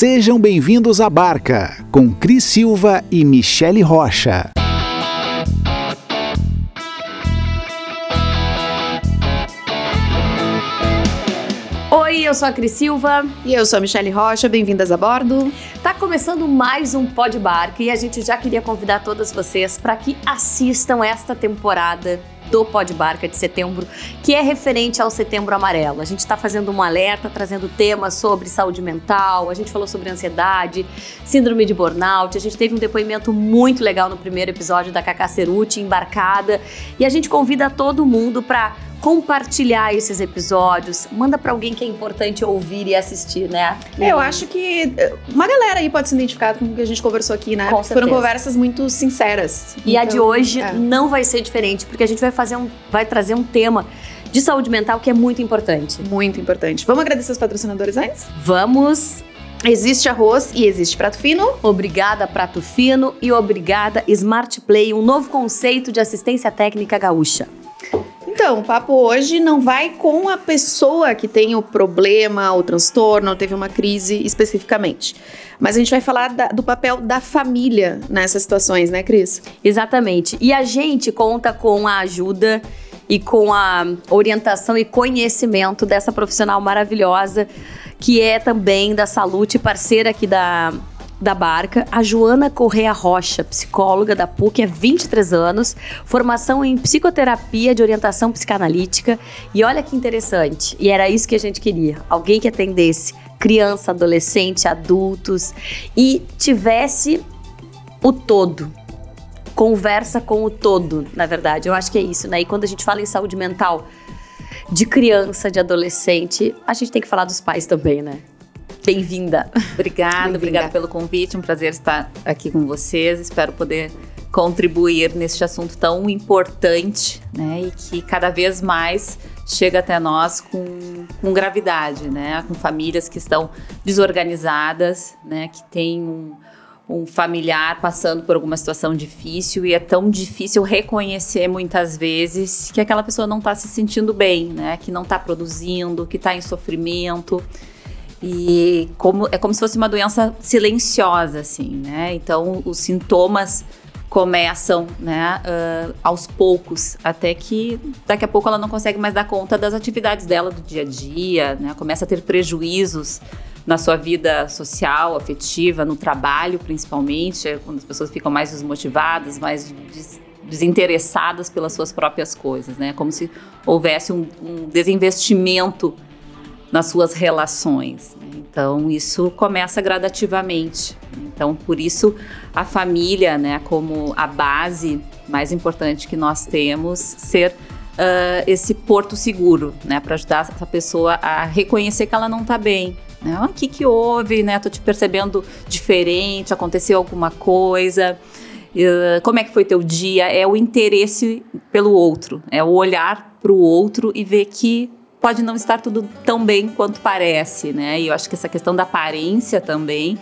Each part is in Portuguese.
Sejam bem-vindos à Barca, com Cris Silva e Michele Rocha. Oi, eu sou a Cris Silva. E eu sou a Michele Rocha, bem-vindas a bordo. Tá começando mais um Pod Barca e a gente já queria convidar todas vocês para que assistam esta temporada do Pod Barca de setembro, que é referente ao Setembro Amarelo. A gente está fazendo um alerta, trazendo temas sobre saúde mental, a gente falou sobre ansiedade, síndrome de burnout, a gente teve um depoimento muito legal no primeiro episódio da Cacá Ceruti, embarcada, e a gente convida todo mundo para compartilhar esses episódios, manda para alguém que é importante ouvir e assistir, né? Eu acho que eh, uma galera aí pode se identificar com o que a gente conversou aqui, né? Com Foram conversas muito sinceras. E então, a de então, hoje é. não vai ser diferente, porque a gente vai fazer um, vai trazer um tema de saúde mental que é muito importante. Muito importante. Vamos agradecer os patrocinadores antes? Vamos. Existe arroz e existe prato fino. Obrigada, prato fino e obrigada Smart Play, um novo conceito de assistência técnica gaúcha. Então, o papo hoje não vai com a pessoa que tem o problema, o transtorno, teve uma crise especificamente. Mas a gente vai falar da, do papel da família nessas situações, né, Cris? Exatamente. E a gente conta com a ajuda e com a orientação e conhecimento dessa profissional maravilhosa que é também da Salute, parceira aqui da da barca, a Joana Correa Rocha, psicóloga da PUC há 23 anos, formação em psicoterapia de orientação psicanalítica. E olha que interessante, e era isso que a gente queria: alguém que atendesse criança, adolescente, adultos e tivesse o todo. Conversa com o todo, na verdade. Eu acho que é isso, né? E quando a gente fala em saúde mental de criança, de adolescente, a gente tem que falar dos pais também, né? Bem-vinda. Obrigada, Bem obrigada pelo convite. Um prazer estar aqui com vocês. Espero poder contribuir neste assunto tão importante, né? E que cada vez mais chega até nós com, com gravidade, né? Com famílias que estão desorganizadas, né? Que têm um, um familiar passando por alguma situação difícil e é tão difícil reconhecer muitas vezes que aquela pessoa não está se sentindo bem, né? Que não está produzindo, que está em sofrimento. E como, é como se fosse uma doença silenciosa, assim, né? Então, os sintomas começam, né, uh, aos poucos, até que daqui a pouco ela não consegue mais dar conta das atividades dela do dia a dia, né? Começa a ter prejuízos na sua vida social, afetiva, no trabalho, principalmente, é quando as pessoas ficam mais desmotivadas, mais des desinteressadas pelas suas próprias coisas, né? Como se houvesse um, um desinvestimento nas suas relações. Então, isso começa gradativamente. Então, por isso, a família, né, como a base mais importante que nós temos, ser uh, esse porto seguro, né, para ajudar essa pessoa a reconhecer que ela não está bem. Né? O que, que houve? Né? Tô te percebendo diferente, aconteceu alguma coisa. Uh, como é que foi teu dia? É o interesse pelo outro, é o olhar para o outro e ver que pode não estar tudo tão bem quanto parece, né? E eu acho que essa questão da aparência também,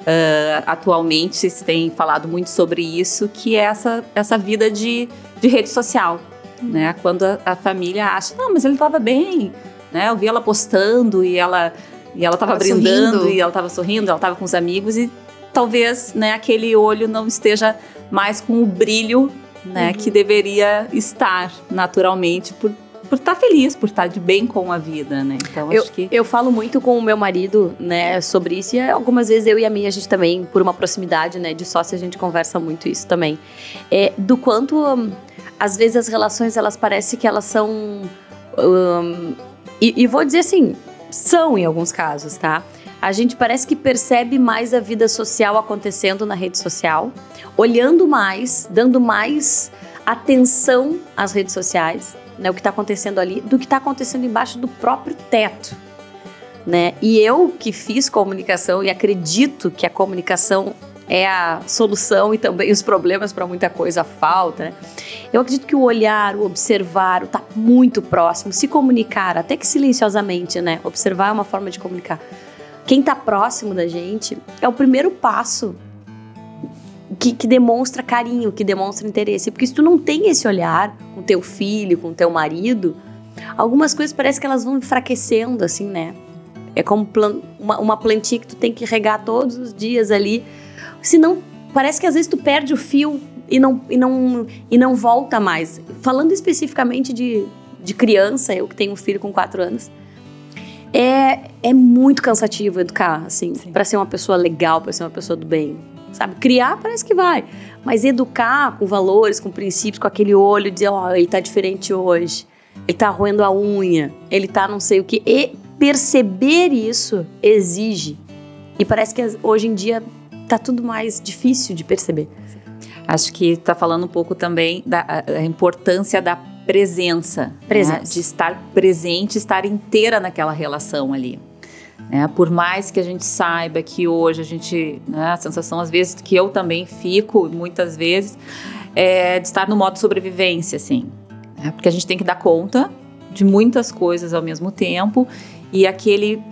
uh, atualmente se tem falado muito sobre isso, que é essa, essa vida de, de rede social, né? Quando a, a família acha, não, mas ele estava bem, né? Eu vi ela postando e ela e ela estava brindando sorrindo. e ela estava sorrindo, ela estava com os amigos e talvez, né, aquele olho não esteja mais com o brilho, né, uhum. que deveria estar naturalmente por por estar tá feliz, por estar tá de bem com a vida, né? Então eu, acho que eu falo muito com o meu marido, né, sobre isso e algumas vezes eu e a minha a gente também por uma proximidade, né, de sócio a gente conversa muito isso também, é do quanto um, às vezes as relações elas parecem que elas são um, e, e vou dizer assim, são em alguns casos, tá? A gente parece que percebe mais a vida social acontecendo na rede social, olhando mais, dando mais atenção às redes sociais né, o que está acontecendo ali, do que está acontecendo embaixo do próprio teto. Né? E eu que fiz comunicação e acredito que a comunicação é a solução e também os problemas para muita coisa falta. Né? Eu acredito que o olhar, o observar, o estar tá muito próximo, se comunicar, até que silenciosamente, né? Observar é uma forma de comunicar. Quem está próximo da gente é o primeiro passo que, que, demonstra carinho, que demonstra interesse. Porque se tu não tem esse olhar com teu filho, com teu marido, algumas coisas parece que elas vão enfraquecendo, assim, né? É como plan uma, uma plantinha que tu tem que regar todos os dias ali. Senão, parece que às vezes tu perde o fio e não, e não, e não volta mais. Falando especificamente de, de criança, eu que tenho um filho com quatro anos, é, é muito cansativo educar, assim, para ser uma pessoa legal, para ser uma pessoa do bem. Sabe? Criar parece que vai, mas educar com valores, com princípios, com aquele olho, dizer, ó, oh, ele tá diferente hoje, ele tá roendo a unha, ele tá não sei o que. E perceber isso exige. E parece que hoje em dia tá tudo mais difícil de perceber. Acho que está falando um pouco também da importância da presença, né? presença. Né? de estar presente, estar inteira naquela relação ali. Né? Por mais que a gente saiba que hoje a gente, né, a sensação às vezes que eu também fico, muitas vezes, é de estar no modo sobrevivência, assim, né? porque a gente tem que dar conta de muitas coisas ao mesmo tempo e aquele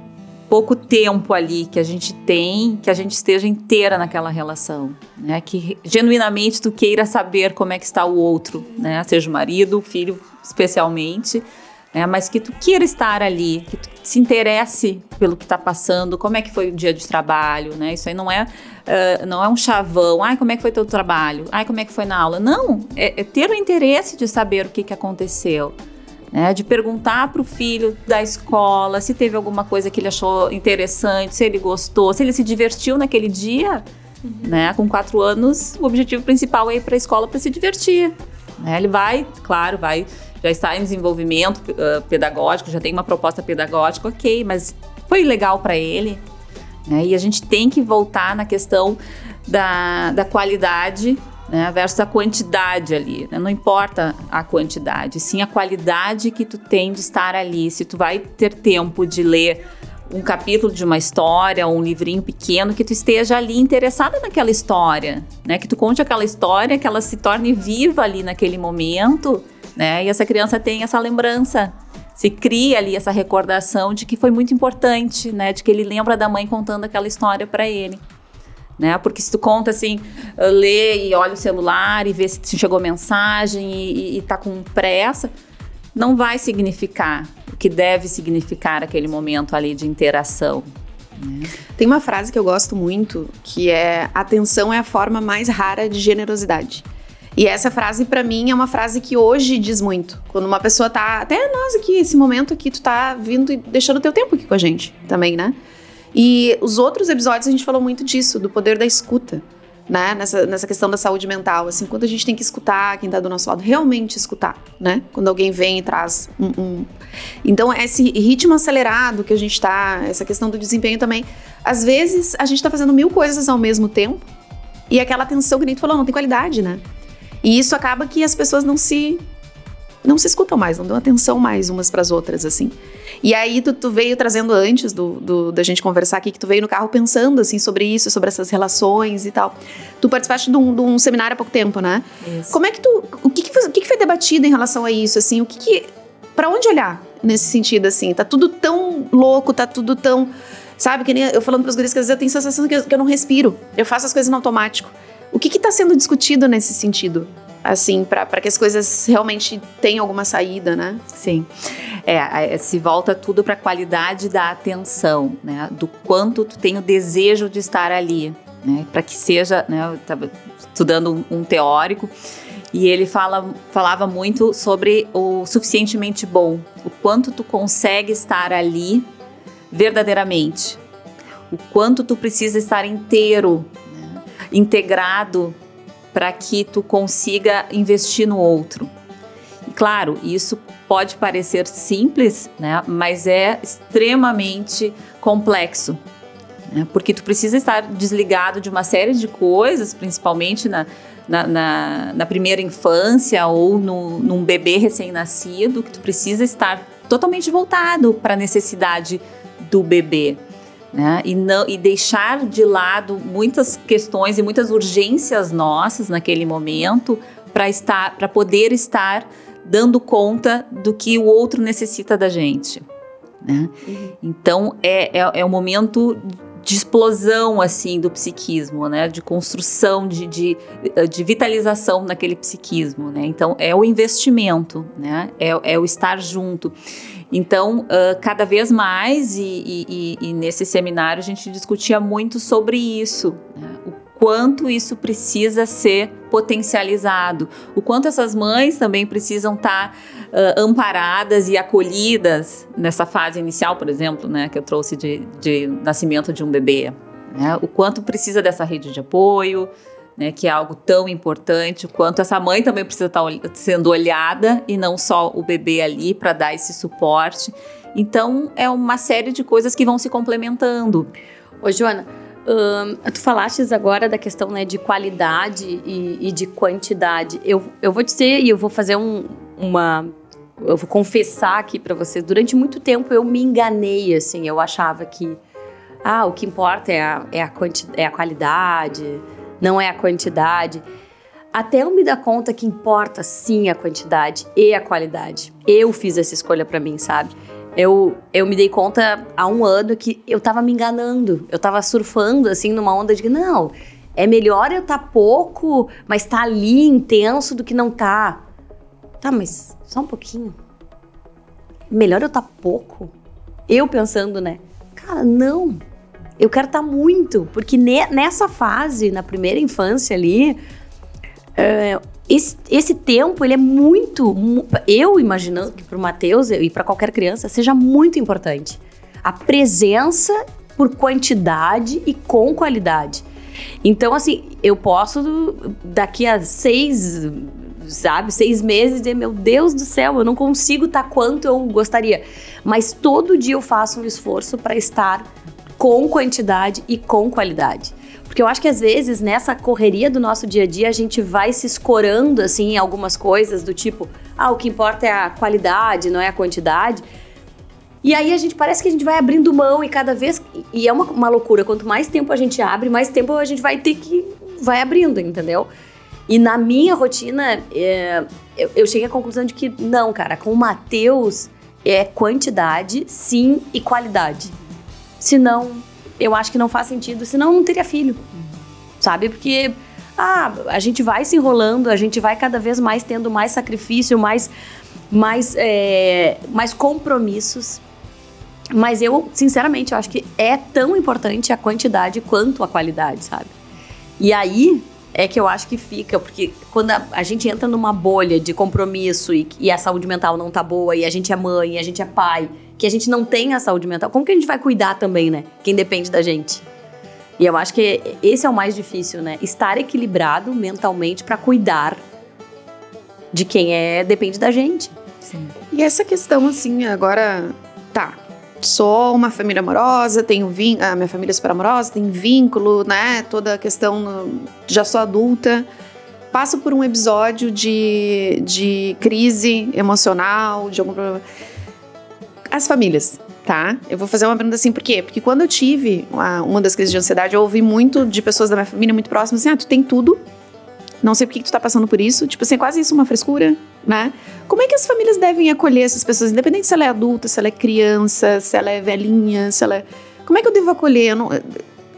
pouco tempo ali que a gente tem, que a gente esteja inteira naquela relação, né? Que genuinamente tu queira saber como é que está o outro, né? Seja o marido, o filho, especialmente, né? Mas que tu queira estar ali, que tu se interesse pelo que está passando, como é que foi o dia de trabalho, né? Isso aí não é uh, não é um chavão, ai como é que foi teu trabalho, ai como é que foi na aula, não, é, é ter o interesse de saber o que que aconteceu né, de perguntar para o filho da escola se teve alguma coisa que ele achou interessante, se ele gostou, se ele se divertiu naquele dia. Uhum. Né, com quatro anos, o objetivo principal é ir para a escola para se divertir. Né, ele vai, claro, vai, já está em desenvolvimento uh, pedagógico, já tem uma proposta pedagógica, ok, mas foi legal para ele. Né, e a gente tem que voltar na questão da, da qualidade né, versus a quantidade ali. Né? Não importa a quantidade, sim a qualidade que tu tem de estar ali. Se tu vai ter tempo de ler um capítulo de uma história, um livrinho pequeno, que tu esteja ali interessada naquela história, né? Que tu conte aquela história, que ela se torne viva ali naquele momento, né? E essa criança tem essa lembrança, se cria ali essa recordação de que foi muito importante, né? De que ele lembra da mãe contando aquela história para ele né? Porque se tu conta assim, lê e olha o celular e vê se chegou mensagem e, e tá com pressa, não vai significar o que deve significar aquele momento ali de interação. Né? Tem uma frase que eu gosto muito que é: atenção é a forma mais rara de generosidade. E essa frase para mim é uma frase que hoje diz muito. Quando uma pessoa tá, até nós aqui, esse momento aqui, tu tá vindo e deixando o teu tempo aqui com a gente também, né? E os outros episódios a gente falou muito disso, do poder da escuta. Né? Nessa, nessa questão da saúde mental, assim, quando a gente tem que escutar quem está do nosso lado, realmente escutar, né? Quando alguém vem e traz um, um... Então, esse ritmo acelerado que a gente está, essa questão do desempenho também, às vezes a gente está fazendo mil coisas ao mesmo tempo e aquela atenção que nem tu falou, não tem qualidade, né? E isso acaba que as pessoas não se não se escutam mais, não dão atenção mais umas para as outras, assim. E aí tu, tu veio trazendo antes do, do, da gente conversar aqui, que tu veio no carro pensando, assim, sobre isso, sobre essas relações e tal. Tu participaste de um, de um seminário há pouco tempo, né? Isso. Como é que tu... O que, que, foi, o que, que foi debatido em relação a isso, assim? O que que... Pra onde olhar nesse sentido, assim? Tá tudo tão louco, tá tudo tão... Sabe, que nem eu falando pros guris que às vezes eu tenho a sensação que eu, que eu não respiro. Eu faço as coisas no automático. O que está sendo discutido nesse sentido? assim, para que as coisas realmente tenham alguma saída, né? Sim. É, se volta tudo para a qualidade da atenção, né? Do quanto tu tem o desejo de estar ali, né? Para que seja, né? Eu estava estudando um, um, teórico e ele fala, falava muito sobre o suficientemente bom, o quanto tu consegue estar ali verdadeiramente, o quanto tu precisa estar inteiro? Integrado para que tu consiga investir no outro. E claro, isso pode parecer simples, né, mas é extremamente complexo. Né, porque tu precisa estar desligado de uma série de coisas, principalmente na, na, na, na primeira infância ou no, num bebê recém-nascido, que tu precisa estar totalmente voltado para a necessidade do bebê né? E, não, e deixar de lado muitas questões e muitas urgências nossas naquele momento para estar, para poder estar dando conta do que o outro necessita da gente. Né? Uhum. Então é, é, é o momento de explosão assim do psiquismo, né? De construção, de, de, de, vitalização naquele psiquismo, né? Então é o investimento, né? É, é o estar junto. Então, uh, cada vez mais, e, e, e, nesse seminário a gente discutia muito sobre isso, né? o quanto isso precisa ser potencializado, o quanto essas mães também precisam estar tá, uh, amparadas e acolhidas nessa fase inicial, por exemplo, né, que eu trouxe de, de nascimento de um bebê. Né? O quanto precisa dessa rede de apoio, né, que é algo tão importante, quanto essa mãe também precisa estar sendo olhada e não só o bebê ali para dar esse suporte. Então, é uma série de coisas que vão se complementando. Ô, Joana, tu falaste agora da questão né, de qualidade e, e, de quantidade. Eu, eu vou dizer e eu vou fazer um, uma. Eu vou confessar aqui para vocês. Durante muito tempo eu me enganei, assim. Eu achava que. Ah, o que importa é a, é a, quanti, é a qualidade não é a quantidade. Até eu me dar conta que importa sim a quantidade e a qualidade. Eu fiz essa escolha para mim, sabe? Eu, eu me dei conta há um ano que eu tava me enganando. Eu tava surfando, assim, numa onda de não, é melhor eu tá pouco, mas tá ali intenso do que não tá. Tá, mas só um pouquinho. Melhor eu tá pouco? Eu pensando, né? Cara, não. Eu quero estar tá muito, porque ne, nessa fase, na primeira infância ali, uh, esse, esse, tempo ele é muito. Eu imaginando que para o Matheus e para qualquer criança seja muito importante. A presença por quantidade e com qualidade. Então, assim, eu posso daqui a seis, sabe, seis meses dizer, meu Deus do céu, eu não consigo estar tá quanto eu gostaria. Mas todo dia eu faço um esforço para estar com quantidade e com qualidade. Porque eu acho que às vezes nessa correria do nosso dia a dia a gente vai se escorando assim em algumas coisas do tipo, ah, o que importa é a qualidade, não é a quantidade. E aí a gente parece que a gente vai abrindo mão e cada vez. E é uma, uma loucura. Quanto mais tempo a gente abre, mais tempo a gente vai ter que. vai abrindo, entendeu? E na minha rotina, é, eu, eu cheguei à conclusão de que não, cara, com o Matheus é quantidade, sim, e qualidade. Senão, eu acho que não faz sentido, senão não teria filho. Sabe? Porque ah, a gente vai se enrolando, a gente vai cada vez mais tendo mais sacrifício, mais, mais, é, mais compromissos. Mas eu, sinceramente, eu acho que é tão importante a quantidade quanto a qualidade, sabe? E aí é que eu acho que fica, porque quando a, a gente entra numa bolha de compromisso e, e, a saúde mental não tá boa, e a gente é mãe, e a gente é pai, que a gente não tem a saúde mental, como que a gente vai cuidar também, né? Quem depende da gente. E eu acho que esse é o mais difícil, né? Estar equilibrado mentalmente para cuidar de quem é depende da gente. Sim. E essa questão, assim, agora, tá, sou uma família amorosa, tenho vínculo, a minha família é super amorosa, tem vínculo, né? Toda a questão, já sou adulta. Passo por um episódio de, de crise emocional, de algum problema. As famílias, tá? Eu vou fazer uma pergunta assim, por quê? Porque quando eu tive uma, uma das crises de ansiedade, eu ouvi muito de pessoas da minha família muito próximas assim: ah, tu tem tudo, não sei por que tu tá passando por isso. Tipo assim, é quase isso uma frescura, né? Como é que as famílias devem acolher essas pessoas, independente se ela é adulta, se ela é criança, se ela é velhinha, se ela é... Como é que eu devo acolher? Eu não...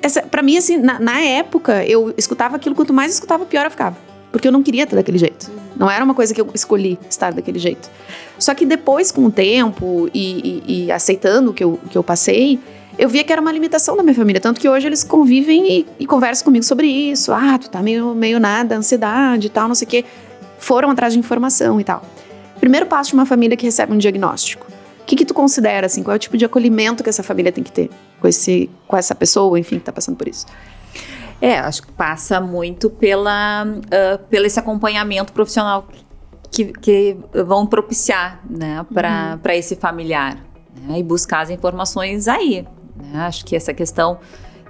Essa, pra mim, assim, na, na época, eu escutava aquilo, quanto mais escutava, pior eu ficava. Porque eu não queria estar daquele jeito. Não era uma coisa que eu escolhi estar daquele jeito. Só que depois, com o tempo e, e, e aceitando o que eu, que eu passei, eu via que era uma limitação da minha família. Tanto que hoje eles convivem e, e conversam comigo sobre isso. Ah, tu tá meio, meio nada, ansiedade e tal, não sei o quê. Foram atrás de informação e tal. Primeiro passo de uma família que recebe um diagnóstico. O que, que tu considera, assim, qual é o tipo de acolhimento que essa família tem que ter com, esse, com essa pessoa, enfim, que tá passando por isso? É, acho que passa muito pela, uh, pelo esse acompanhamento profissional que, que vão propiciar né, para uhum. esse familiar. Né, e buscar as informações aí. Né? Acho que essa questão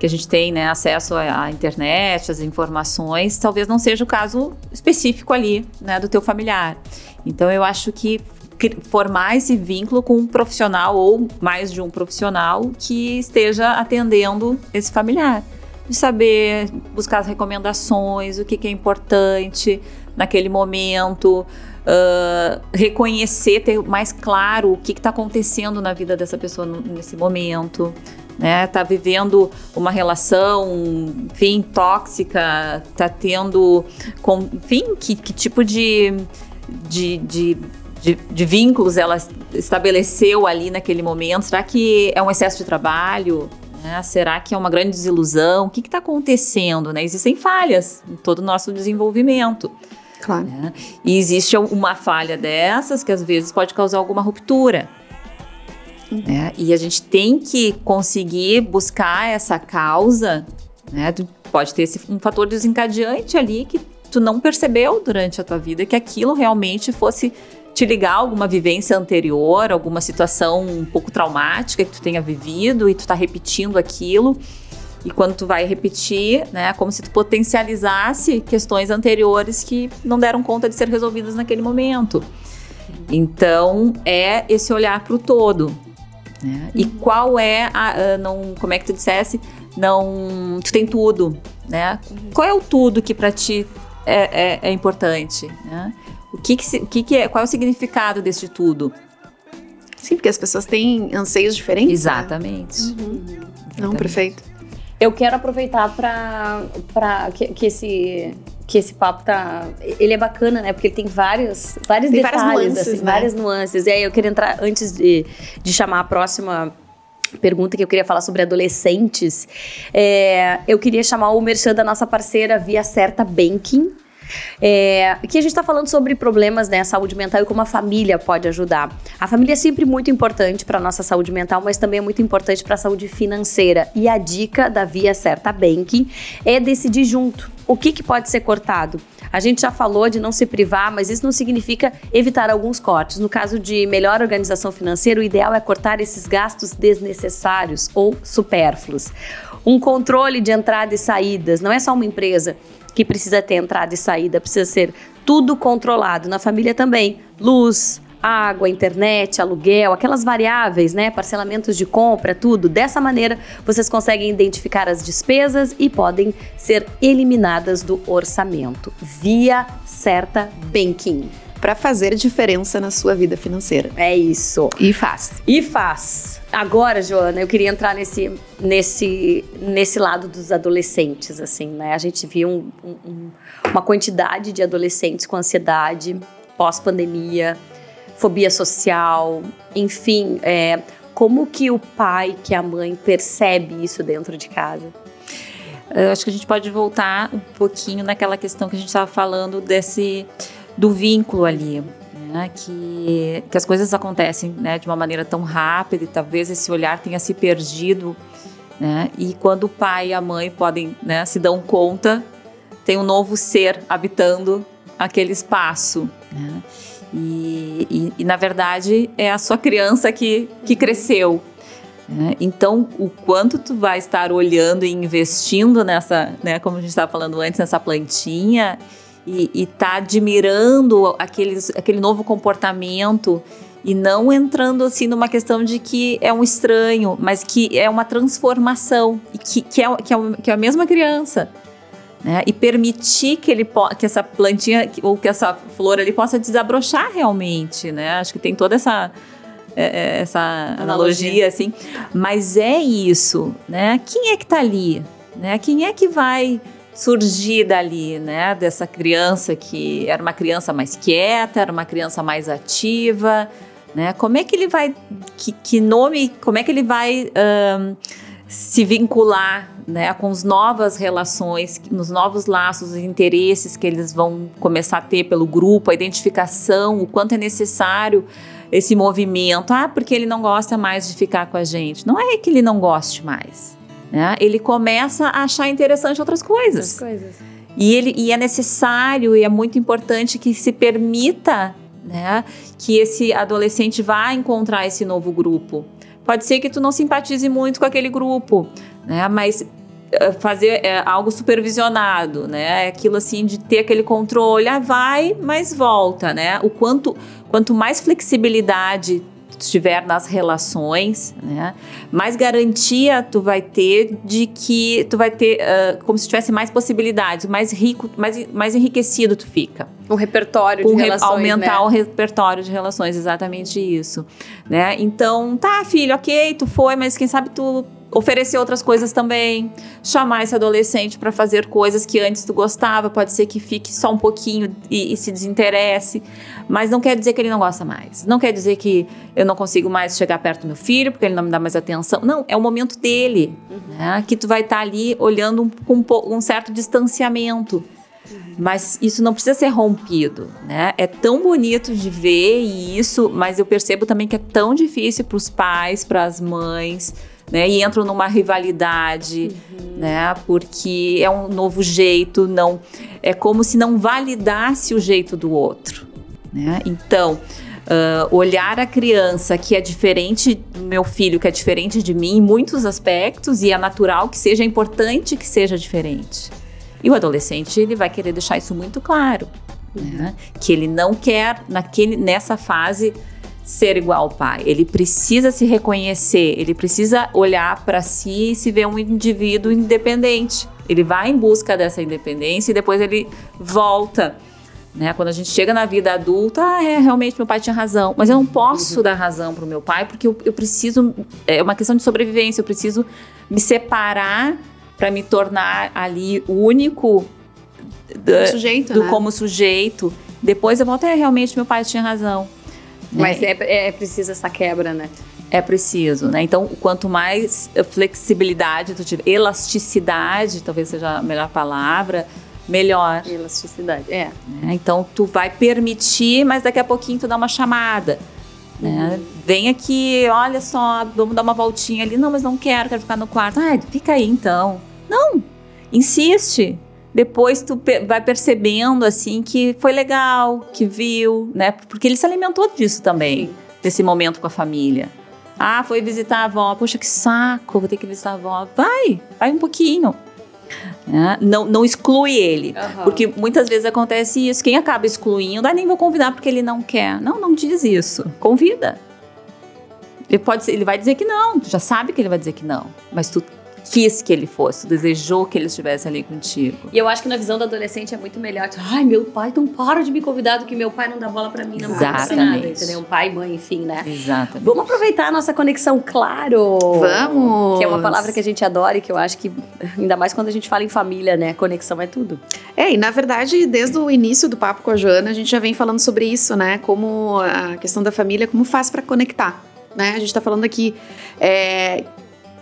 que a gente tem né, acesso à, internet, às informações, talvez não seja o caso específico ali né, do teu familiar. Então eu acho que formar esse vínculo com um profissional ou mais de um profissional que esteja atendendo esse familiar. De saber buscar as recomendações, o que, que é importante naquele momento, uh, reconhecer, ter mais claro o que está acontecendo na vida dessa pessoa nesse momento né? Tá vivendo uma relação, enfim, tóxica, tá tendo, com, enfim, que, que tipo de, de, de de, de, vínculos ela estabeleceu ali naquele momento? Será que é um excesso de trabalho? Né? Será que é uma grande desilusão? O que está acontecendo? Né? Existem falhas em todo o nosso desenvolvimento. Claro. Né? E existe uma falha dessas que às vezes pode causar alguma ruptura. Né? E a gente tem que conseguir buscar essa causa, né? Pode ter esse, um fator desencadeante ali que tu não percebeu durante a tua vida que aquilo realmente fosse te ligar a alguma vivência anterior, alguma situação um pouco traumática que tu tenha vivido e tu tá repetindo aquilo. E quando tu vai repetir, né, é como se tu potencializasse questões anteriores que não deram conta de ser resolvidas naquele momento. Então, é esse olhar para o todo. Né? E qual é a, a, não, como é que tu dissesse, não, tu tem tudo, né? Qual é o tudo que para ti é, é, é, importante, né? O que que, o que que é, qual é o significado desse tudo? Sim, porque as pessoas têm anseios diferentes. Né? Exatamente. Né? Uhum. Não, perfeito. Eu quero aproveitar para que, que esse que esse papo tá. Ele é bacana, né? Porque ele tem vários, vários tem detalhes, várias nuances, assim, né? várias nuances. E aí eu queria entrar, antes de, de chamar a próxima pergunta que eu queria falar sobre adolescentes, é, eu queria chamar o merchan da nossa parceira Via Certa Banking. É, aqui a gente está falando sobre problemas, né, saúde mental e como a família pode ajudar. A família é sempre muito importante para a nossa saúde mental, mas também é muito importante para a saúde financeira. E a dica da Via Certa Banking é decidir junto o que, que pode ser cortado? A gente já falou de não se privar, mas isso não significa evitar alguns cortes. No caso de melhor organização financeira, o ideal é cortar esses gastos desnecessários ou supérfluos. Um controle de entrada e saídas, não é só uma empresa que precisa ter entrada e saída, precisa ser tudo controlado. Na família também, luz, água, internet, aluguel, aquelas variáveis, né, parcelamentos de compra, tudo. Dessa maneira, vocês conseguem identificar as despesas e podem ser eliminadas do orçamento via certa banking para fazer diferença na sua vida financeira. É isso. E faz. E faz. Agora, Joana, eu queria entrar nesse, nesse, nesse lado dos adolescentes, assim, né? A gente viu um, um, uma quantidade de adolescentes com ansiedade pós-pandemia, fobia social, enfim, é, como que o pai, que a mãe percebe isso dentro de casa? Eu acho que a gente pode voltar um pouquinho naquela questão que a gente estava falando desse do vínculo ali, né? que, que as coisas acontecem né, de uma maneira tão rápida e talvez esse olhar tenha se perdido. Né? E quando o pai e a mãe podem né, se dão conta, tem um novo ser habitando aquele espaço. Né? E, e, e, na verdade é a sua criança que, que cresceu. Né? Então, o quanto tu vai estar olhando e investindo nessa, né, como a gente estava falando antes, nessa plantinha e, tá admirando aqueles, aquele novo comportamento e não entrando assim numa questão de que é um estranho, mas que é uma transformação e que, que, é, que, é, que é a mesma criança né? E permitir que ele que essa plantinha ou que essa flor ali possa desabrochar realmente, né? Acho que tem toda essa é, é essa analogia. analogia assim, mas é isso, né? Quem é que está ali, né? Quem é que vai surgir dali, né? Dessa criança que era uma criança mais quieta, era uma criança mais ativa, né? Como é que ele vai, que, que nome, como é que ele vai um, se vincular né, com as novas relações, nos novos laços, os interesses que eles vão começar a ter pelo grupo, a identificação, o quanto é necessário esse movimento. Ah, porque ele não gosta mais de ficar com a gente. Não é que ele não goste mais. Né? Ele começa a achar interessante outras coisas. Outras coisas. E, ele, e é necessário e é muito importante que se permita né, que esse adolescente vá encontrar esse novo grupo. Pode ser que tu não simpatize muito com aquele grupo, né? Mas eh, fazer é, algo supervisionado, né? Aquilo assim de ter aquele controle, ah, vai, mas volta, né? O quanto, quanto mais flexibilidade estiver nas relações, né, mais garantia tu vai ter de que tu vai ter uh, como se tivesse mais possibilidades, mais rico, mais, mais enriquecido tu fica. Um repertório de relações, aumentar né? o repertório de relações, exatamente isso, né? Então, tá, filho, ok, tu foi, mas quem sabe tu oferecer outras coisas também, chamar esse adolescente para fazer coisas que antes tu gostava, pode ser que fique só um pouquinho e, e, se desinteresse, mas não quer dizer que ele não gosta mais, não quer dizer que eu não consigo mais chegar perto do meu filho porque ele não me dá mais atenção, não, é o momento dele, uhum. né, que tu vai estar tá ali olhando com um, um certo distanciamento, mas isso não precisa ser rompido, né? É tão bonito de ver isso, mas eu percebo também que é tão difícil para os pais, para as mães, né? E entram numa rivalidade, uhum. né? Porque é um novo jeito, não é como se não validasse o jeito do outro, né? Então, uh, olhar a criança que é diferente do meu filho, que é diferente de mim em muitos aspectos e é natural que seja é importante que seja diferente. E o adolescente ele vai querer deixar isso muito claro, né? Que ele não quer naquele nessa fase ser igual ao pai. Ele precisa se reconhecer, ele precisa olhar para si e se ver um indivíduo independente. Ele vai em busca dessa independência e depois ele volta. Né? Quando a gente chega na vida adulta, ah, é, realmente meu pai tinha razão, mas eu não posso uhum. dar razão para o meu pai porque eu, eu preciso, é uma questão de sobrevivência, eu preciso me separar para me tornar ali único do, sujeito, do né? como sujeito. Depois eu volto, é, realmente meu pai tinha razão. Mas né? é, é preciso essa quebra, né? É preciso, né? Então, quanto mais flexibilidade tu tiver, elasticidade, talvez seja a melhor palavra, melhor. Elasticidade, é. Né? Então, tu vai permitir, mas daqui a pouquinho tu dá uma chamada. Né? Uhum. Vem aqui, olha só, vamos dar uma voltinha ali. Não, mas não quero, quero ficar no quarto. Ah, fica aí então. Não, insiste depois tu vai percebendo assim que foi legal, que viu, né? Porque ele se alimentou disso também, Sim. desse momento com a família. Ah, foi visitar a avó. Poxa, que saco, vou ter que visitar a avó. Vai, vai um pouquinho. É, não, não exclui ele. Uhum. Porque muitas vezes acontece isso. Quem acaba excluindo, ah, nem vou convidar porque ele não quer. Não, não diz isso. Convida. Ele, pode, ele vai dizer que não, tu já sabe que ele vai dizer que não. Mas tu quis que ele fosse, desejou que ele estivesse ali contigo. E eu acho que na visão do adolescente é muito melhor. Tipo, Ai, meu pai, então para de me convidar do que meu pai não dá bola para mim, não Exatamente. nada, entendeu? Um pai, mãe, enfim, né? Exatamente. Vamos aproveitar a nossa conexão, claro. Vamos. Que é uma palavra que a gente adora e que eu acho que, ainda mais quando a gente fala em família, né? Conexão é tudo. É, e na verdade, desde o início do papo com a Joana, a gente já vem falando sobre isso, né? Como a questão da família, como faz para conectar. Né? A gente está falando aqui é,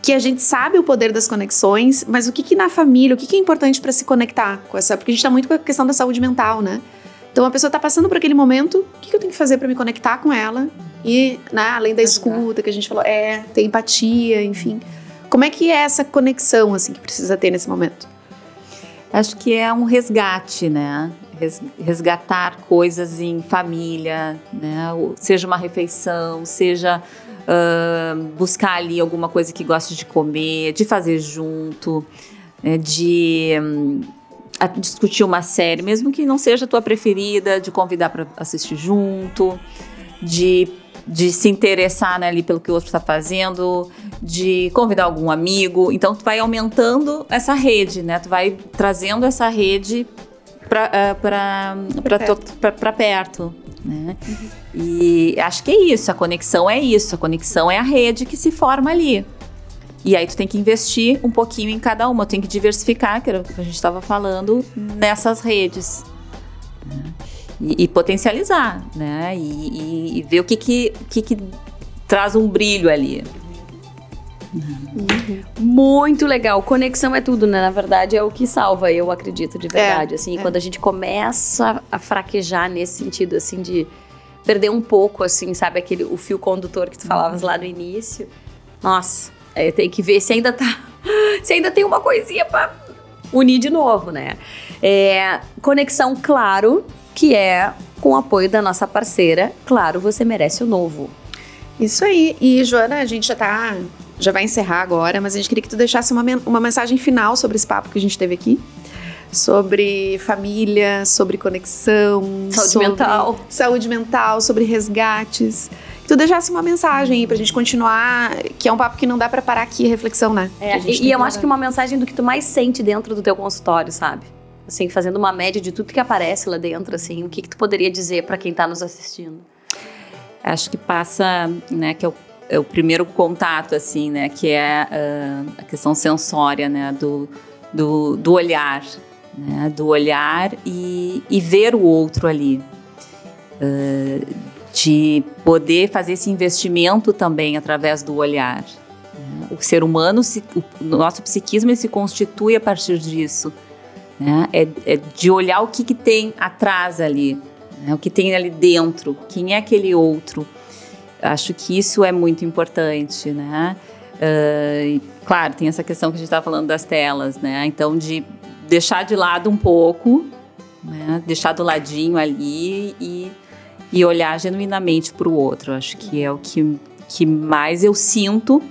que a gente sabe o poder das conexões, mas o que, que na família, o que, que é importante para se conectar com essa. Porque a gente está muito com a questão da saúde mental, né? Então a pessoa está passando por aquele momento, o que, que eu tenho que fazer para me conectar com ela? E, né, além da escuta que a gente falou, é, ter empatia, enfim. Como é que é essa conexão, assim, que precisa ter nesse momento? Acho que é um resgate, né? Resgatar coisas em família, né? Seja uma refeição, seja buscar ali alguma coisa que goste de comer, de fazer junto, né, de um, discutir uma série, mesmo que não seja a tua preferida, de convidar para assistir junto, de, de se interessar né, ali pelo que o outro está fazendo, de convidar algum amigo. Então, tu vai aumentando essa rede, né? Tu vai trazendo essa rede para perto. perto né? Uhum. E acho que é isso, a conexão é isso, a conexão é a rede que se forma ali. E aí tu tem que investir um pouquinho em cada uma, tem que diversificar, que era o que a gente estava falando, nessas redes. Né? E, e, potencializar, né? E, e, e, ver o que que, que que traz um brilho ali. Uhum. Muito legal. Conexão é tudo, né? Na verdade, é o que salva, eu acredito, de verdade. É, assim, é. quando a gente começa a fraquejar nesse sentido, assim, de perder um pouco, assim, sabe, aquele o fio condutor que tu falavas lá no início. Nossa, é, tem que ver se ainda tá. Se ainda tem uma coisinha pra unir de novo, né? É, conexão, claro, que é com o apoio da nossa parceira. Claro, você merece o novo. Isso aí. E, Joana, a gente já tá já vai encerrar agora, mas a gente queria que tu deixasse uma, uma mensagem final sobre esse papo que a gente teve aqui. Sobre família, sobre conexão, saúde sobre mental. Saúde mental, sobre resgates. Que tu deixasse uma mensagem aí pra gente continuar, que é um papo que não dá para parar aqui reflexão, né? É, e, e eu acho que uma mensagem do que tu mais sente dentro do teu consultório, sabe? Assim, fazendo uma média de tudo que aparece lá dentro, assim, o que, que tu poderia dizer para quem tá nos assistindo? Acho que passa, né, que é o é o primeiro contato, assim, né? Que é uh, a questão sensória, né? Do, do, do olhar, né? Do olhar e, e ver o outro ali. Uh, de poder fazer esse investimento também através do olhar. Né? O ser humano, se, o nosso psiquismo se constitui a partir disso. Né? É, é, de olhar o que, que tem atrás ali, né? o que tem ali dentro, quem é aquele outro. Acho que isso é muito importante, né? Uh, claro, tem essa questão que a gente estava falando das telas, né? Então, de deixar de lado um pouco, né? deixar do ladinho ali e e olhar genuinamente para o outro. Acho que é o que, que mais eu sinto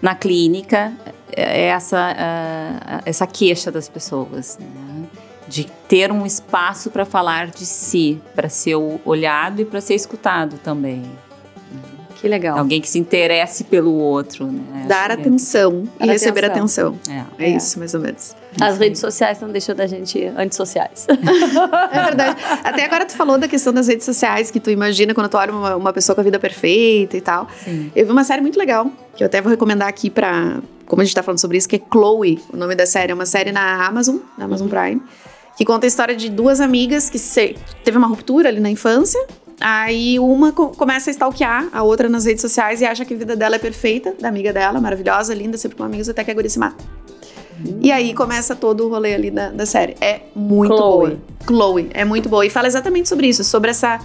na clínica, é essa, uh, essa queixa das pessoas. Né? De ter um espaço para falar de si, para ser olhado e para ser escutado também. Que legal. Alguém que se interesse pelo outro, né? Dar Acho atenção Dar e receber atenção. atenção. É. É, É. isso, mais ou menos. As redes sociais não deixam da gente antissociais. É verdade. Até agora tu falou da questão das redes sociais, que tu imagina quando tu olha uma, uma pessoa com a vida perfeita e tal. Sim. Eu vi uma série muito legal, que eu até vou recomendar aqui pra. Como a gente tá falando sobre isso, que é Chloe, o nome da série. É uma série na Amazon, na Amazon Prime, que conta a história de duas amigas que se, teve uma ruptura ali na infância. Aí uma co- começa a stalkear a outra nas redes sociais e acha que a vida dela é perfeita, da amiga dela, maravilhosa, linda, sempre com amigos, até que a guria se mata. E aí começa todo o rolê ali da, da série. É muito Chloe. boa. Chloe, é muito boa. E fala exatamente sobre isso, sobre essa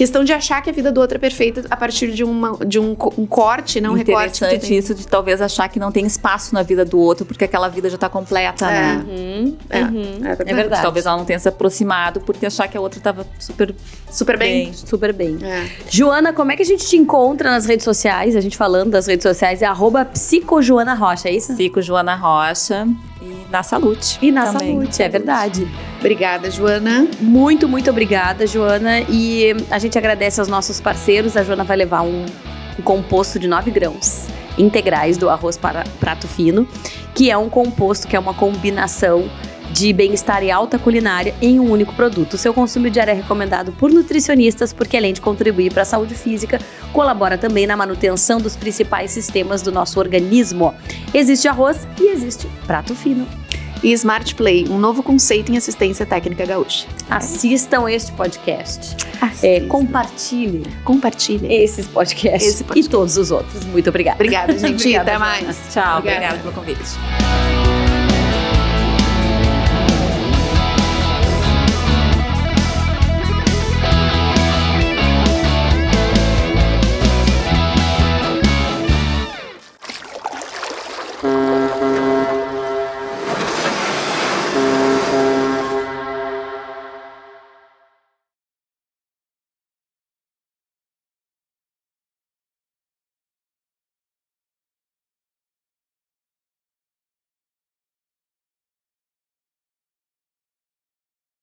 questão de achar que a vida do outro é perfeita a partir de, uma, de um, um corte, não um recorte. Interessante tem. isso de talvez achar que não tem espaço na vida do outro, porque aquela vida já está completa, É. né? Uhum, É, uhum. é verdade. verdade. Talvez ela não tenha se aproximado porque achar que a outra estava super Super bem. bem. Super bem. É. Joana, como é que a gente te encontra nas redes sociais? A gente falando das redes sociais é arroba psicojoana Rocha, é isso? Fico Joana Rocha e na Salute. E na também. saúde, é verdade. Obrigada, Joana. Muito, muito obrigada, Joana. E a gente agradece aos nossos parceiros. A Joana vai levar um, um composto de 9 grãos integrais do arroz para prato fino, que é um composto que é uma combinação de bem-estar e alta culinária em um único produto. O seu consumo diário é recomendado por nutricionistas, porque além de contribuir para a saúde física, colabora também na manutenção dos principais sistemas do nosso organismo. Existe arroz e existe prato fino. E Smart Play, um novo conceito em assistência técnica gaúcha. Assistam este podcast. É, compartilhem Compartilhe. esses podcasts Esse podcast. e todos os outros. Muito obrigada. Obrigada, gente. Obrigada, Até mais. Tchau, Obrigada. obrigada pelo convite.